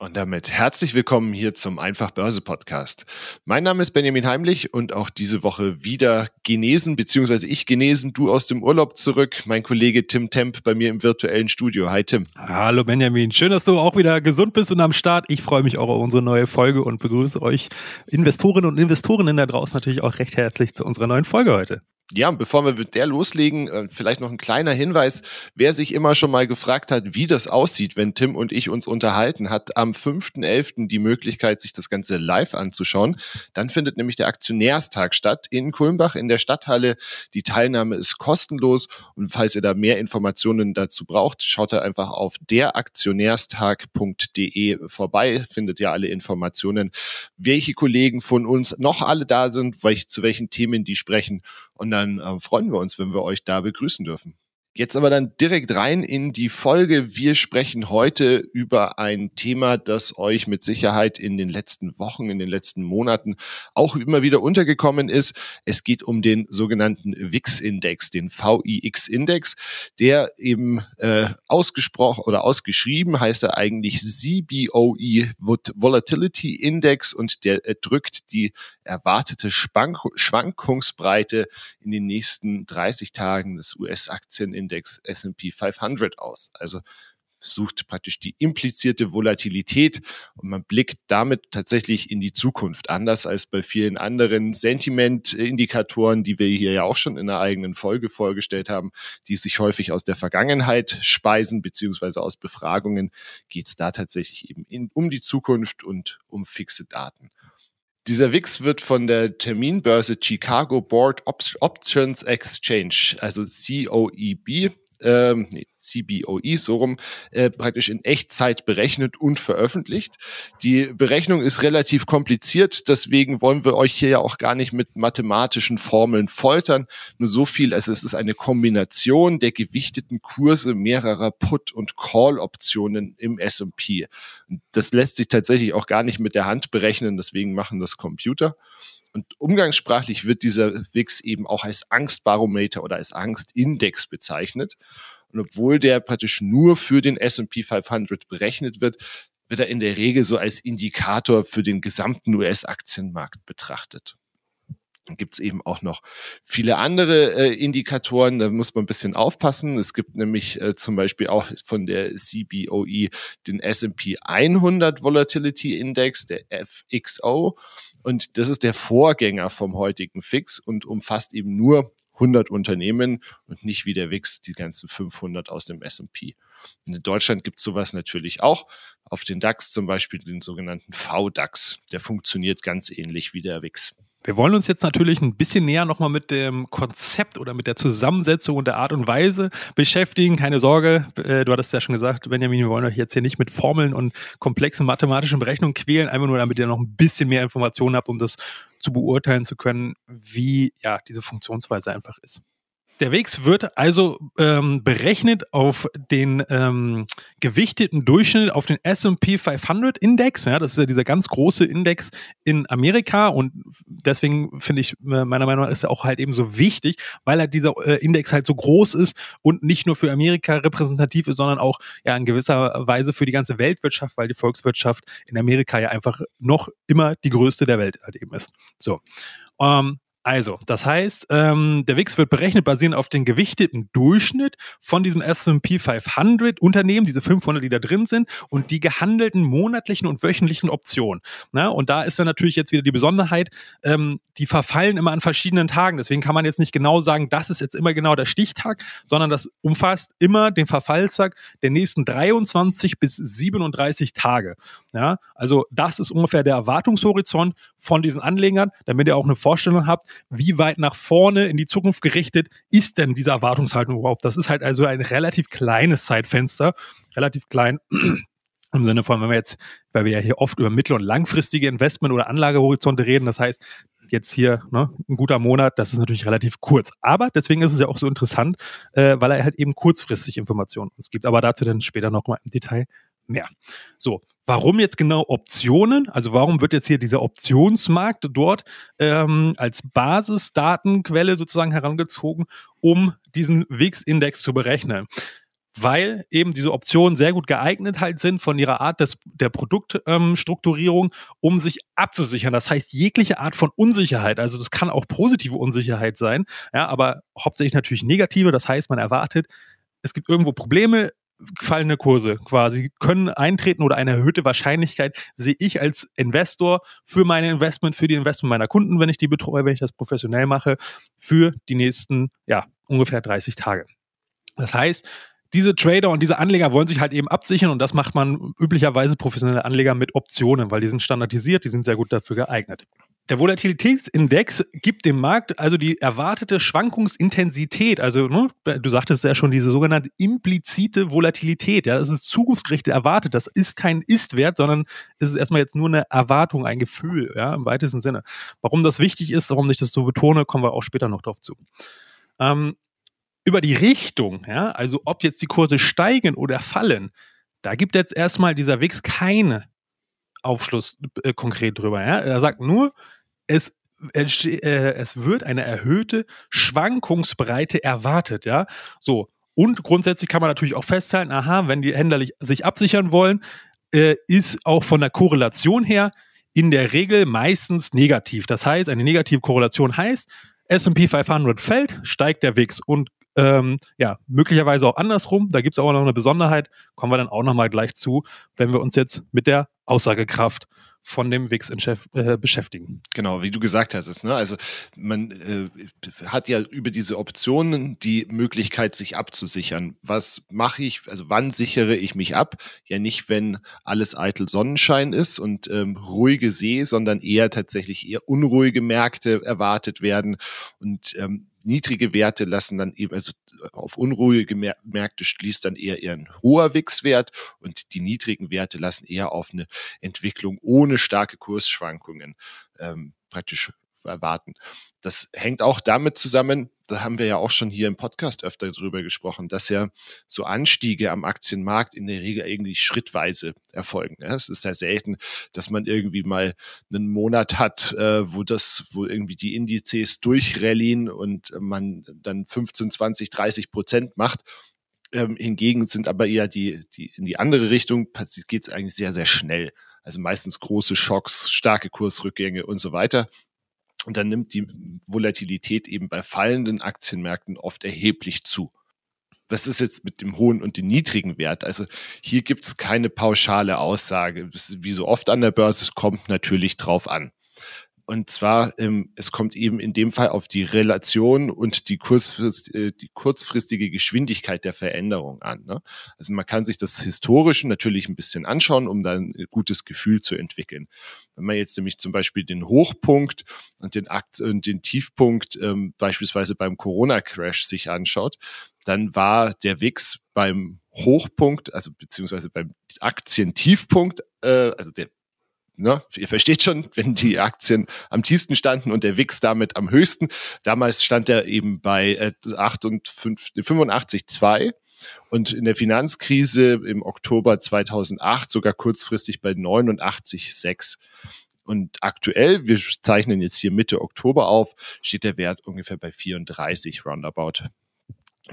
Und damit herzlich willkommen hier zum Einfach Börse Podcast. Mein Name ist Benjamin Heimlich und auch diese Woche wieder genesen, beziehungsweise ich genesen, du aus dem Urlaub zurück, mein Kollege Tim Temp bei mir im virtuellen Studio. Hi Tim. Hallo Benjamin, schön, dass du auch wieder gesund bist und am Start. Ich freue mich auch auf unsere neue Folge und begrüße euch Investorinnen und Investorinnen da draußen natürlich auch recht herzlich zu unserer neuen Folge heute. Ja, bevor wir mit der loslegen, äh, vielleicht noch ein kleiner Hinweis. Wer sich immer schon mal gefragt hat, wie das aussieht, wenn Tim und ich uns unterhalten, hat am 5.11. die Möglichkeit, sich das Ganze live anzuschauen. Dann findet nämlich der Aktionärstag statt in Kulmbach in der Stadthalle. Die Teilnahme ist kostenlos und falls ihr da mehr Informationen dazu braucht, schaut da einfach auf deraktionärstag.de vorbei, findet ja alle Informationen, welche Kollegen von uns noch alle da sind, zu welchen Themen die sprechen und dann äh, freuen wir uns, wenn wir euch da begrüßen dürfen. Jetzt aber dann direkt rein in die Folge. Wir sprechen heute über ein Thema, das euch mit Sicherheit in den letzten Wochen, in den letzten Monaten auch immer wieder untergekommen ist. Es geht um den sogenannten VIX-Index, den VIX-Index, der eben äh, ausgesprochen oder ausgeschrieben heißt er eigentlich CBOE Volatility Index und der drückt die erwartete Schwank Schwankungsbreite in den nächsten 30 Tagen des US-Aktienindex Index S&P 500 aus. Also sucht praktisch die implizierte Volatilität und man blickt damit tatsächlich in die Zukunft, anders als bei vielen anderen Sentiment-Indikatoren, die wir hier ja auch schon in einer eigenen Folge vorgestellt haben, die sich häufig aus der Vergangenheit speisen, beziehungsweise aus Befragungen geht es da tatsächlich eben in, um die Zukunft und um fixe Daten. Dieser WIX wird von der Terminbörse Chicago Board Options Exchange, also COEB, ähm, nee, CBOE, so rum, äh, praktisch in Echtzeit berechnet und veröffentlicht. Die Berechnung ist relativ kompliziert, deswegen wollen wir euch hier ja auch gar nicht mit mathematischen Formeln foltern. Nur so viel, also es ist eine Kombination der gewichteten Kurse mehrerer Put- und Call-Optionen im S&P. Das lässt sich tatsächlich auch gar nicht mit der Hand berechnen, deswegen machen das Computer. Und umgangssprachlich wird dieser WIX eben auch als Angstbarometer oder als Angstindex bezeichnet. Und obwohl der praktisch nur für den S&P 500 berechnet wird, wird er in der Regel so als Indikator für den gesamten US-Aktienmarkt betrachtet. Dann gibt es eben auch noch viele andere äh, Indikatoren, da muss man ein bisschen aufpassen. Es gibt nämlich äh, zum Beispiel auch von der CBOE den S&P 100 Volatility Index, der FXO. Und das ist der Vorgänger vom heutigen Fix und umfasst eben nur 100 Unternehmen und nicht wie der WIX die ganzen 500 aus dem S&P. In Deutschland gibt es sowas natürlich auch. Auf den DAX zum Beispiel den sogenannten VDAX. Der funktioniert ganz ähnlich wie der WIX. Wir wollen uns jetzt natürlich ein bisschen näher nochmal mit dem Konzept oder mit der Zusammensetzung und der Art und Weise beschäftigen. Keine Sorge, äh, du hattest ja schon gesagt, Benjamin, wir wollen euch jetzt hier nicht mit Formeln und komplexen mathematischen Berechnungen quälen, einfach nur damit ihr noch ein bisschen mehr Informationen habt, um das zu beurteilen zu können, wie ja diese Funktionsweise einfach ist. Der WIX wird also ähm, berechnet auf den ähm, gewichteten Durchschnitt auf den S&P 500 Index. Ja, das ist ja dieser ganz große Index in Amerika und deswegen finde ich äh, meiner Meinung nach ist er auch halt eben so wichtig, weil halt dieser äh, Index halt so groß ist und nicht nur für Amerika repräsentativ ist, sondern auch ja in gewisser Weise für die ganze Weltwirtschaft, weil die Volkswirtschaft in Amerika ja einfach noch immer die größte der Welt halt eben ist. So. Ähm, also, das heißt, ähm, der WIX wird berechnet basierend auf den gewichteten Durchschnitt von diesem S&P 500 Unternehmen, diese 500, die da drin sind, und die gehandelten monatlichen und wöchentlichen Optionen. Na, und da ist dann natürlich jetzt wieder die Besonderheit, ähm, die verfallen immer an verschiedenen Tagen. Deswegen kann man jetzt nicht genau sagen, das ist jetzt immer genau der Stichtag, sondern das umfasst immer den Verfallstag der nächsten 23 bis 37 Tage. Ja, also das ist ungefähr der Erwartungshorizont von diesen Anlegern, damit ihr auch eine Vorstellung habt, wie weit nach vorne in die Zukunft gerichtet ist denn diese Erwartungshaltung überhaupt? Das ist halt also ein relativ kleines Zeitfenster, relativ klein. Im Sinne von, wenn wir jetzt, weil wir ja hier oft über mittel- und langfristige Investment- oder Anlagehorizonte reden, das heißt, jetzt hier ne, ein guter Monat, das ist natürlich relativ kurz. Aber deswegen ist es ja auch so interessant, äh, weil er halt eben kurzfristig Informationen uns gibt. Aber dazu dann später nochmal im Detail mehr. So, warum jetzt genau Optionen? Also warum wird jetzt hier dieser Optionsmarkt dort ähm, als Basisdatenquelle sozusagen herangezogen, um diesen WIX-Index zu berechnen? weil eben diese Optionen sehr gut geeignet halt sind von ihrer Art des, der Produktstrukturierung, ähm, um sich abzusichern. Das heißt, jegliche Art von Unsicherheit, also das kann auch positive Unsicherheit sein, ja, aber hauptsächlich natürlich negative. Das heißt, man erwartet, es gibt irgendwo Probleme, fallende Kurse quasi können eintreten oder eine erhöhte Wahrscheinlichkeit sehe ich als Investor für mein Investment, für die Investment meiner Kunden, wenn ich die betreue, wenn ich das professionell mache, für die nächsten, ja, ungefähr 30 Tage. Das heißt, diese Trader und diese Anleger wollen sich halt eben absichern und das macht man üblicherweise professionelle Anleger mit Optionen, weil die sind standardisiert, die sind sehr gut dafür geeignet. Der Volatilitätsindex gibt dem Markt also die erwartete Schwankungsintensität, also ne, du sagtest ja schon, diese sogenannte implizite Volatilität, ja, das ist zukunftsgerichtet erwartet, das ist kein Ist-Wert, sondern es ist erstmal jetzt nur eine Erwartung, ein Gefühl, ja, im weitesten Sinne. Warum das wichtig ist, warum ich das so betone, kommen wir auch später noch drauf zu. Ähm, über die Richtung, ja, also ob jetzt die Kurse steigen oder fallen, da gibt jetzt erstmal dieser Wix keine Aufschluss äh, konkret drüber. Ja? Er sagt nur, es, äh, es wird eine erhöhte Schwankungsbreite erwartet. Ja, so. Und grundsätzlich kann man natürlich auch festhalten, aha, wenn die Händler sich absichern wollen, äh, ist auch von der Korrelation her in der Regel meistens negativ. Das heißt, eine negative Korrelation heißt, S&P 500 fällt, steigt der WIX und ähm, ja, möglicherweise auch andersrum. Da gibt es aber noch eine Besonderheit, kommen wir dann auch nochmal gleich zu, wenn wir uns jetzt mit der Aussagekraft von dem WIX äh, beschäftigen. Genau, wie du gesagt hattest. Ne? Also man äh, hat ja über diese Optionen die Möglichkeit, sich abzusichern. Was mache ich, also wann sichere ich mich ab? Ja nicht, wenn alles eitel Sonnenschein ist und ähm, ruhige See, sondern eher tatsächlich eher unruhige Märkte erwartet werden. Und ähm, niedrige Werte lassen dann eben, also auf unruhige Märkte schließt dann eher, eher ein hoher WIX-Wert und die niedrigen Werte lassen eher auf eine Entwicklung ohne starke Kursschwankungen ähm, praktisch erwarten. Das hängt auch damit zusammen, da haben wir ja auch schon hier im Podcast öfter drüber gesprochen, dass ja so Anstiege am Aktienmarkt in der Regel irgendwie schrittweise erfolgen. Ja, es ist ja selten, dass man irgendwie mal einen Monat hat, äh, wo das, wo irgendwie die Indizes durchrallyen und man dann 15, 20, 30 Prozent macht. Ähm, hingegen sind aber eher die, die in die andere Richtung geht es eigentlich sehr, sehr schnell. Also meistens große Schocks, starke Kursrückgänge und so weiter. Und dann nimmt die Volatilität eben bei fallenden Aktienmärkten oft erheblich zu. Was ist jetzt mit dem hohen und dem niedrigen Wert? Also hier gibt es keine pauschale Aussage. Wie so oft an der Börse, es kommt natürlich drauf an. Und zwar, ähm, es kommt eben in dem Fall auf die Relation und die, kurzfrist, äh, die kurzfristige Geschwindigkeit der Veränderung an. Ne? Also man kann sich das Historische natürlich ein bisschen anschauen, um dann ein gutes Gefühl zu entwickeln. Wenn man jetzt nämlich zum Beispiel den Hochpunkt und den, Akt und den Tiefpunkt ähm, beispielsweise beim Corona-Crash sich anschaut, dann war der WIX beim Hochpunkt, also beziehungsweise beim Aktientiefpunkt, äh, also der Ne? Ihr versteht schon, wenn die Aktien am tiefsten standen und der WIX damit am höchsten. Damals stand er eben bei äh, 85,2 und in der Finanzkrise im Oktober 2008 sogar kurzfristig bei 89,6. Und aktuell, wir zeichnen jetzt hier Mitte Oktober auf, steht der Wert ungefähr bei 34 roundabout.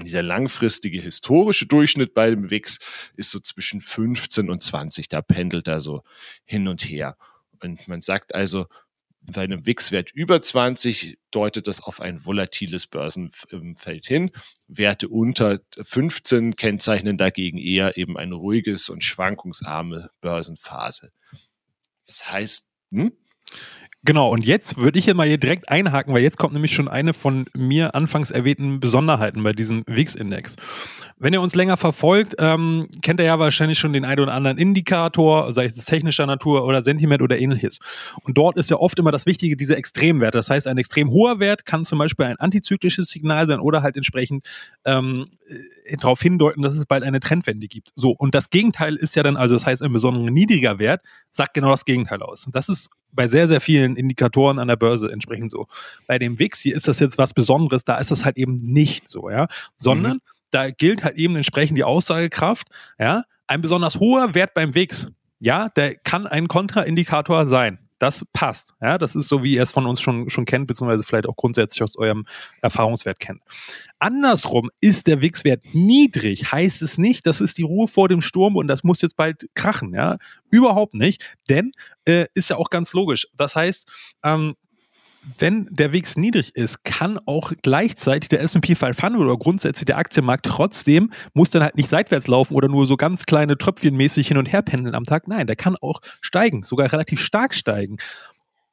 Der langfristige historische Durchschnitt bei dem WIX ist so zwischen 15 und 20. Da pendelt er so hin und her. Und man sagt also, bei einem WIX-Wert über 20 deutet das auf ein volatiles Börsenfeld hin. Werte unter 15 kennzeichnen dagegen eher eben eine ruhiges und schwankungsarme Börsenphase. Das heißt, hm? Genau, und jetzt würde ich hier mal hier direkt einhaken, weil jetzt kommt nämlich schon eine von mir anfangs erwähnten Besonderheiten bei diesem WIX-Index. Wenn ihr uns länger verfolgt, ähm, kennt ihr ja wahrscheinlich schon den einen oder anderen Indikator, sei es technischer Natur oder Sentiment oder ähnliches. Und dort ist ja oft immer das Wichtige, diese Extremwerte. Das heißt, ein extrem hoher Wert kann zum Beispiel ein antizyklisches Signal sein oder halt entsprechend ähm, äh, darauf hindeuten, dass es bald eine Trendwende gibt. So, und das Gegenteil ist ja dann, also das heißt, ein besonders niedriger Wert sagt genau das Gegenteil aus. Das ist bei sehr, sehr vielen Indikatoren an der Börse entsprechend so. Bei dem WIX hier ist das jetzt was Besonderes, da ist das halt eben nicht so, ja, sondern mhm. da gilt halt eben entsprechend die Aussagekraft, ja, ein besonders hoher Wert beim WIX, ja, der kann ein Kontraindikator sein das passt. Ja, das ist so, wie ihr es von uns schon, schon kennt, beziehungsweise vielleicht auch grundsätzlich aus eurem Erfahrungswert kennt. Andersrum ist der Wix-Wert niedrig, heißt es nicht, das ist die Ruhe vor dem Sturm und das muss jetzt bald krachen. Ja, überhaupt nicht, denn äh, ist ja auch ganz logisch. Das heißt, ähm, wenn der WIX niedrig ist, kann auch gleichzeitig der S&P 500 oder grundsätzlich der Aktienmarkt trotzdem, muss dann halt nicht seitwärts laufen oder nur so ganz kleine Tröpfchen mäßig hin und her pendeln am Tag. Nein, der kann auch steigen, sogar relativ stark steigen.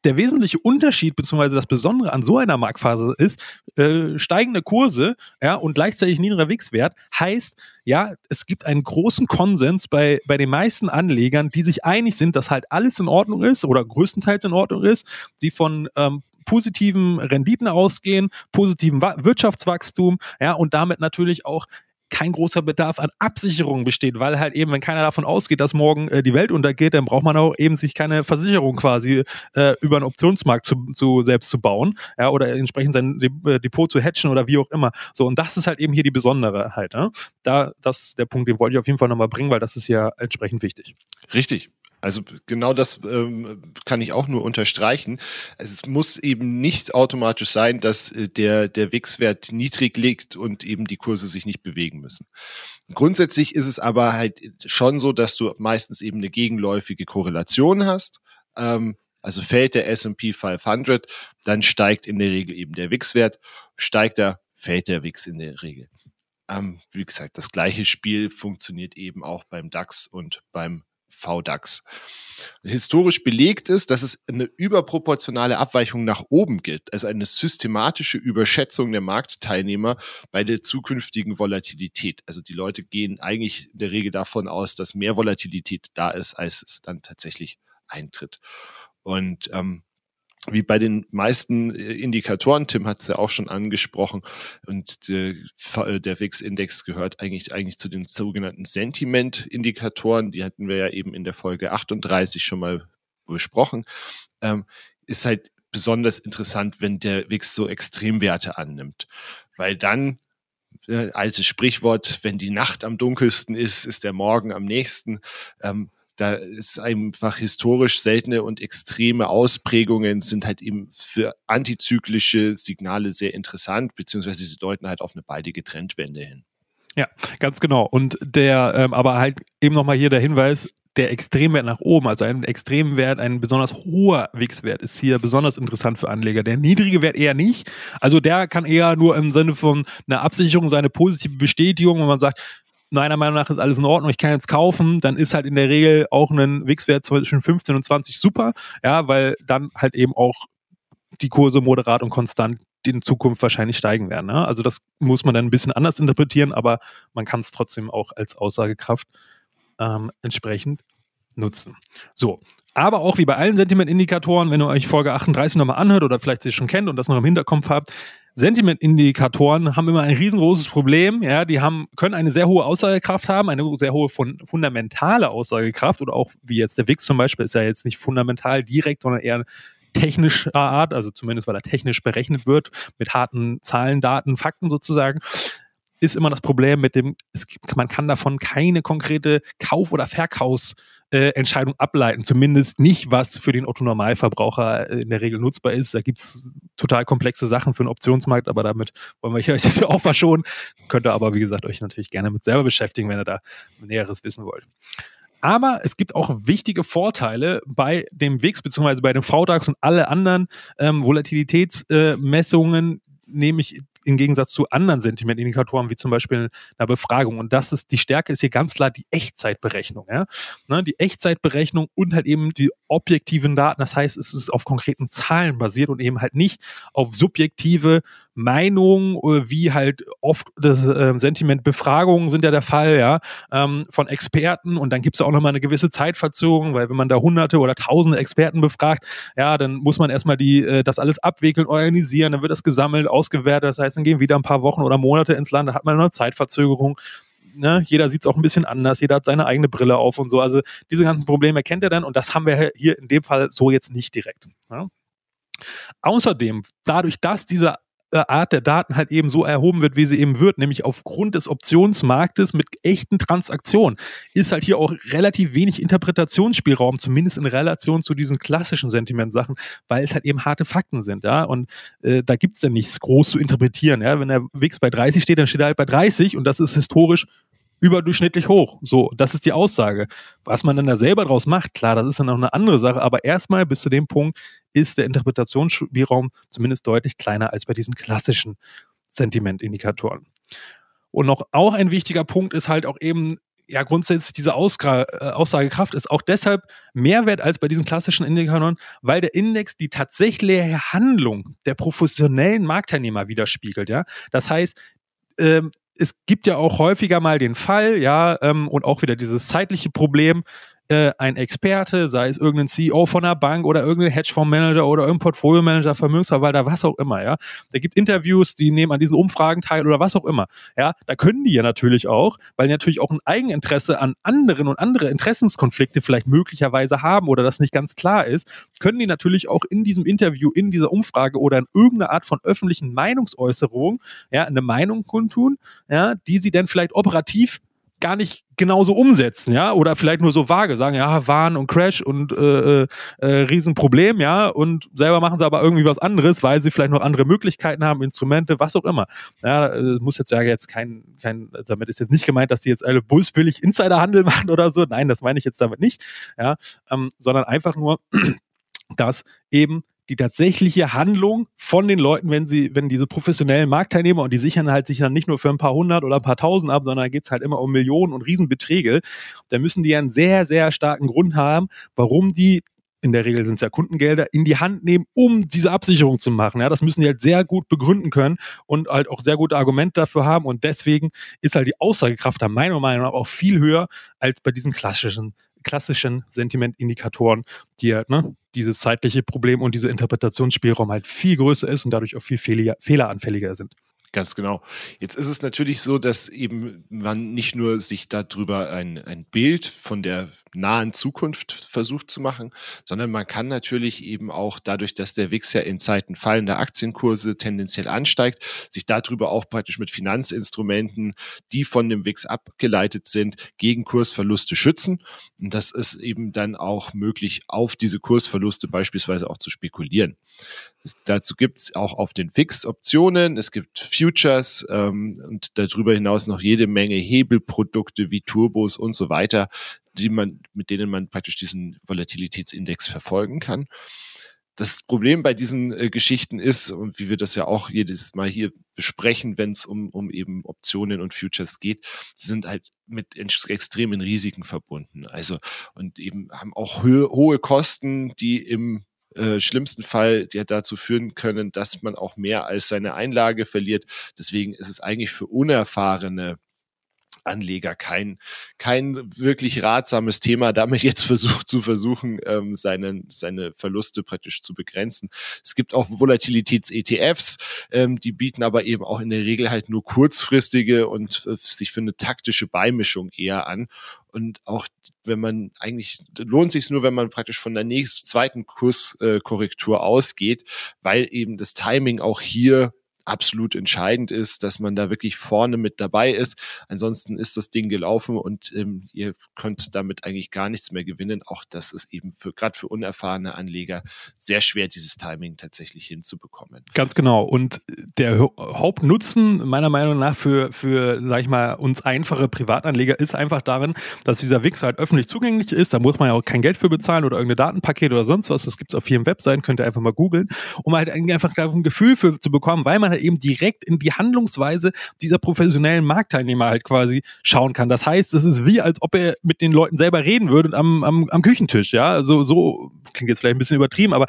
Der wesentliche Unterschied beziehungsweise das Besondere an so einer Marktphase ist, äh, steigende Kurse ja, und gleichzeitig niedriger WIX-Wert heißt, ja, es gibt einen großen Konsens bei, bei den meisten Anlegern, die sich einig sind, dass halt alles in Ordnung ist oder größtenteils in Ordnung ist, sie von ähm, positiven Renditen ausgehen, positiven Wirtschaftswachstum, ja, und damit natürlich auch kein großer Bedarf an Absicherung besteht, weil halt eben, wenn keiner davon ausgeht, dass morgen äh, die Welt untergeht, dann braucht man auch eben sich keine Versicherung quasi äh, über einen Optionsmarkt zu, zu selbst zu bauen, ja, oder entsprechend sein äh, Depot zu hatchen oder wie auch immer. So, und das ist halt eben hier die Besonderheit. Ne? Da, das der Punkt, den wollte ich auf jeden Fall nochmal bringen, weil das ist ja entsprechend wichtig. Richtig. Also genau das ähm, kann ich auch nur unterstreichen. Es muss eben nicht automatisch sein, dass äh, der, der WIX-Wert niedrig liegt und eben die Kurse sich nicht bewegen müssen. Grundsätzlich ist es aber halt schon so, dass du meistens eben eine gegenläufige Korrelation hast. Ähm, also fällt der S&P 500, dann steigt in der Regel eben der WIX-Wert. Steigt er, fällt der WIX in der Regel. Ähm, wie gesagt, das gleiche Spiel funktioniert eben auch beim DAX und beim VDAX. Historisch belegt ist, dass es eine überproportionale Abweichung nach oben gibt, also eine systematische Überschätzung der Marktteilnehmer bei der zukünftigen Volatilität. Also die Leute gehen eigentlich in der Regel davon aus, dass mehr Volatilität da ist, als es dann tatsächlich eintritt. Und ähm, wie bei den meisten äh, Indikatoren, Tim hat es ja auch schon angesprochen, und der, äh, der VIX-Index gehört eigentlich, eigentlich zu den sogenannten Sentiment-Indikatoren, die hatten wir ja eben in der Folge 38 schon mal besprochen, ähm, ist halt besonders interessant, wenn der VIX so Extremwerte annimmt, weil dann äh, altes Sprichwort, wenn die Nacht am dunkelsten ist, ist der Morgen am nächsten. Ähm, da ist einfach historisch seltene und extreme Ausprägungen sind halt eben für antizyklische Signale sehr interessant, beziehungsweise sie deuten halt auf eine baldige Trendwende hin. Ja, ganz genau. Und der, ähm, aber halt eben nochmal hier der Hinweis, der Extremwert nach oben, also ein Extremwert, ein besonders hoher Wix-Wert ist hier besonders interessant für Anleger. Der niedrige Wert eher nicht. Also der kann eher nur im Sinne von einer Absicherung, seine positive Bestätigung, wenn man sagt, meiner Meinung nach ist alles in Ordnung, ich kann jetzt kaufen, dann ist halt in der Regel auch ein Wix-Wert zwischen 15 und 20 super, ja, weil dann halt eben auch die Kurse moderat und konstant in Zukunft wahrscheinlich steigen werden. Ne? Also das muss man dann ein bisschen anders interpretieren, aber man kann es trotzdem auch als Aussagekraft ähm, entsprechend nutzen. So, aber auch wie bei allen Sentiment-Indikatoren, wenn ihr euch Folge 38 nochmal anhört oder vielleicht sie schon kennt und das noch im Hinterkopf habt, Sentiment-Indikatoren haben immer ein riesengroßes Problem. Ja, die haben, können eine sehr hohe Aussagekraft haben, eine sehr hohe fundamentale Aussagekraft oder auch wie jetzt der WIX zum Beispiel ist ja jetzt nicht fundamental direkt, sondern eher technischer Art, also zumindest weil er technisch berechnet wird mit harten Zahlen, Daten, Fakten sozusagen ist immer das Problem mit dem, es gibt, man kann davon keine konkrete Kauf- oder Verkaufsentscheidung äh, ableiten. Zumindest nicht, was für den Otto-Normalverbraucher äh, in der Regel nutzbar ist. Da gibt es total komplexe Sachen für den Optionsmarkt, aber damit wollen wir euch jetzt auch verschonen. Könnt ihr aber, wie gesagt, euch natürlich gerne mit selber beschäftigen, wenn ihr da Näheres wissen wollt. Aber es gibt auch wichtige Vorteile bei dem WIX bzw. bei dem VDAX und alle anderen ähm, Volatilitätsmessungen, äh, nämlich im Gegensatz zu anderen Sentimentindikatoren, wie zum Beispiel einer Befragung. Und das ist, die Stärke ist hier ganz klar die Echtzeitberechnung. Ja? Ne, die Echtzeitberechnung und halt eben die objektiven Daten. Das heißt, es ist auf konkreten Zahlen basiert und eben halt nicht auf subjektive Meinungen, äh, wie halt oft das äh, Sentimentbefragungen sind ja der Fall, ja, ähm, von Experten. Und dann gibt es auch nochmal eine gewisse Zeitverzögerung, weil wenn man da hunderte oder tausende Experten befragt, ja, dann muss man erstmal die, äh, das alles abwickeln, organisieren, dann wird das gesammelt, ausgewertet. Das heißt, dann gehen wieder ein paar Wochen oder Monate ins Land, da hat man eine Zeitverzögerung ne, jeder sieht es auch ein bisschen anders, jeder hat seine eigene Brille auf und so. Also diese ganzen Probleme kennt er dann und das haben wir hier in dem Fall so jetzt nicht direkt. Ja. Außerdem, dadurch, dass diese äh, Art der Daten halt eben so erhoben wird, wie sie eben wird, nämlich aufgrund des Optionsmarktes mit echten Transaktionen, ist halt hier auch relativ wenig Interpretationsspielraum, zumindest in Relation zu diesen klassischen Sentimentsachen, weil es halt eben harte Fakten sind, ja. Und äh, da gibt es dann nichts groß zu interpretieren. Ja? Wenn der Wix bei 30 steht, dann steht er halt bei 30 und das ist historisch überdurchschnittlich hoch. So, das ist die Aussage. Was man dann da selber draus macht, klar, das ist dann auch eine andere Sache, aber erstmal bis zu dem Punkt ist der Interpretationsspielraum zumindest deutlich kleiner als bei diesen klassischen Sentimentindikatoren. Und noch auch ein wichtiger Punkt ist halt auch eben, ja, grundsätzlich diese Ausgra äh, Aussagekraft ist auch deshalb mehr wert als bei diesen klassischen Indikatoren, weil der Index die tatsächliche Handlung der professionellen Marktteilnehmer widerspiegelt, ja. Das heißt, ähm, es gibt ja auch häufiger mal den Fall, ja, ähm, und auch wieder dieses zeitliche Problem, äh, ein Experte, sei es irgendein CEO von einer Bank oder irgendein Hedgefondsmanager oder irgendein Portfolio-Manager, Vermögensverwalter, was auch immer, ja. Der gibt Interviews, die nehmen an diesen Umfragen teil oder was auch immer. Ja, da können die ja natürlich auch, weil die natürlich auch ein Eigeninteresse an anderen und andere Interessenskonflikte vielleicht möglicherweise haben oder das nicht ganz klar ist, können die natürlich auch in diesem Interview, in dieser Umfrage oder in irgendeiner Art von öffentlichen Meinungsäußerung, ja, eine Meinung kundtun, ja, die sie dann vielleicht operativ gar nicht genauso umsetzen, ja, oder vielleicht nur so vage sagen, ja, Warn und Crash und äh, äh, äh, Riesenproblem, ja, und selber machen sie aber irgendwie was anderes, weil sie vielleicht noch andere Möglichkeiten haben, Instrumente, was auch immer. Ja, äh, muss jetzt ja jetzt kein, kein, damit ist jetzt nicht gemeint, dass die jetzt alle bullsbillig Insiderhandel machen oder so. Nein, das meine ich jetzt damit nicht, ja, ähm, sondern einfach nur, dass eben die tatsächliche Handlung von den Leuten, wenn sie, wenn diese professionellen Marktteilnehmer und die sichern halt sich dann nicht nur für ein paar hundert oder ein paar tausend ab, sondern da geht es halt immer um Millionen und Riesenbeträge, da müssen die einen sehr, sehr starken Grund haben, warum die in der Regel sind es ja Kundengelder, in die Hand nehmen, um diese Absicherung zu machen. Ja, das müssen die halt sehr gut begründen können und halt auch sehr gute Argumente dafür haben. Und deswegen ist halt die Aussagekraft da meiner Meinung nach auch viel höher als bei diesen klassischen klassischen Sentimentindikatoren, die halt, ne, dieses zeitliche Problem und dieser Interpretationsspielraum halt viel größer ist und dadurch auch viel fehler, fehleranfälliger sind. Ganz genau. Jetzt ist es natürlich so, dass eben man nicht nur sich darüber ein, ein Bild von der nahen Zukunft versucht zu machen, sondern man kann natürlich eben auch dadurch, dass der WIX ja in Zeiten fallender Aktienkurse tendenziell ansteigt, sich darüber auch praktisch mit Finanzinstrumenten, die von dem WIX abgeleitet sind, gegen Kursverluste schützen. Und das ist eben dann auch möglich, auf diese Kursverluste beispielsweise auch zu spekulieren. Dazu gibt es auch auf den Fix Optionen, es gibt Futures ähm, und darüber hinaus noch jede Menge Hebelprodukte wie Turbos und so weiter, die man, mit denen man praktisch diesen Volatilitätsindex verfolgen kann. Das Problem bei diesen äh, Geschichten ist, und wie wir das ja auch jedes Mal hier besprechen, wenn es um, um eben Optionen und Futures geht, sind halt mit extremen Risiken verbunden. Also und eben haben auch hohe, hohe Kosten, die im äh, schlimmsten Fall ja dazu führen können, dass man auch mehr als seine Einlage verliert. Deswegen ist es eigentlich für unerfahrene Anleger kein, kein wirklich ratsames Thema, damit jetzt versucht zu versuchen, ähm, seine, seine Verluste praktisch zu begrenzen. Es gibt auch Volatilitäts-ETFs, ähm, die bieten aber eben auch in der Regel halt nur kurzfristige und äh, sich für eine taktische Beimischung eher an. Und auch wenn man eigentlich lohnt sich nur, wenn man praktisch von der nächsten zweiten Kurskorrektur äh, ausgeht, weil eben das Timing auch hier absolut entscheidend ist, dass man da wirklich vorne mit dabei ist. Ansonsten ist das Ding gelaufen und ähm, ihr könnt damit eigentlich gar nichts mehr gewinnen. Auch das ist eben für gerade für unerfahrene Anleger sehr schwer, dieses Timing tatsächlich hinzubekommen. Ganz genau. Und der Hauptnutzen meiner Meinung nach für, für, sag ich mal, uns einfache Privatanleger ist einfach darin, dass dieser Wix halt öffentlich zugänglich ist. Da muss man ja auch kein Geld für bezahlen oder irgendein Datenpaket oder sonst was. Das gibt es auf vielen Webseiten, könnt ihr einfach mal googeln, um halt einfach ein Gefühl für zu bekommen, weil man halt eben direkt in die Handlungsweise dieser professionellen Marktteilnehmer halt quasi schauen kann. Das heißt, es ist wie, als ob er mit den Leuten selber reden würde am, am, am Küchentisch, ja. Also so klingt jetzt vielleicht ein bisschen übertrieben, aber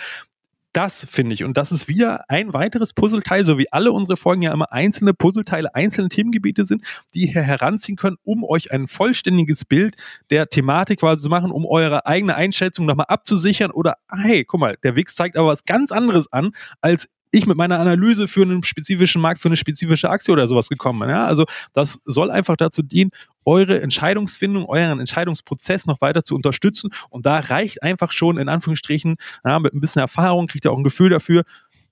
das finde ich. Und das ist wieder ein weiteres Puzzleteil, so wie alle unsere Folgen ja immer einzelne Puzzleteile, einzelne Themengebiete sind, die hier heranziehen können, um euch ein vollständiges Bild der Thematik quasi zu machen, um eure eigene Einschätzung nochmal abzusichern oder, hey, guck mal, der Wix zeigt aber was ganz anderes an, als ich mit meiner Analyse für einen spezifischen Markt, für eine spezifische Aktie oder sowas gekommen bin. Ja? Also das soll einfach dazu dienen, eure Entscheidungsfindung, euren Entscheidungsprozess noch weiter zu unterstützen. Und da reicht einfach schon in Anführungsstrichen ja, mit ein bisschen Erfahrung, kriegt ihr auch ein Gefühl dafür,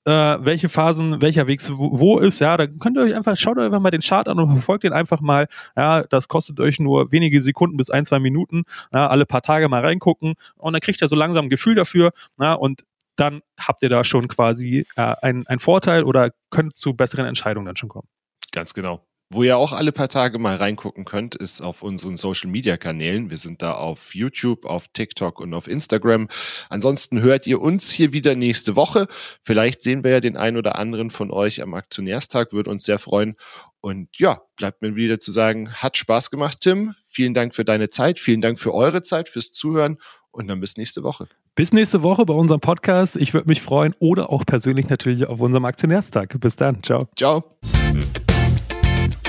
äh, welche Phasen, welcher Weg wo, wo, ist, ja, da könnt ihr euch einfach, schaut euch einfach mal den Chart an und verfolgt den einfach mal, ja, das kostet euch nur wenige Sekunden bis ein, zwei Minuten, ja, alle paar Tage mal reingucken und dann kriegt ihr so langsam ein Gefühl dafür, ja, und dann habt ihr da schon quasi äh, einen, einen Vorteil oder könnt zu besseren Entscheidungen dann schon kommen. Ganz genau. Wo ihr auch alle paar Tage mal reingucken könnt, ist auf unseren Social Media Kanälen. Wir sind da auf YouTube, auf TikTok und auf Instagram. Ansonsten hört ihr uns hier wieder nächste Woche. Vielleicht sehen wir ja den einen oder anderen von euch am Aktionärstag, würde uns sehr freuen. Und ja, bleibt mir wieder zu sagen, hat Spaß gemacht, Tim. Vielen Dank für deine Zeit. Vielen Dank für eure Zeit, fürs Zuhören. Und dann bis nächste Woche. Bis nächste Woche bei unserem Podcast. Ich würde mich freuen oder auch persönlich natürlich auf unserem Aktionärstag. Bis dann. Ciao. Ciao.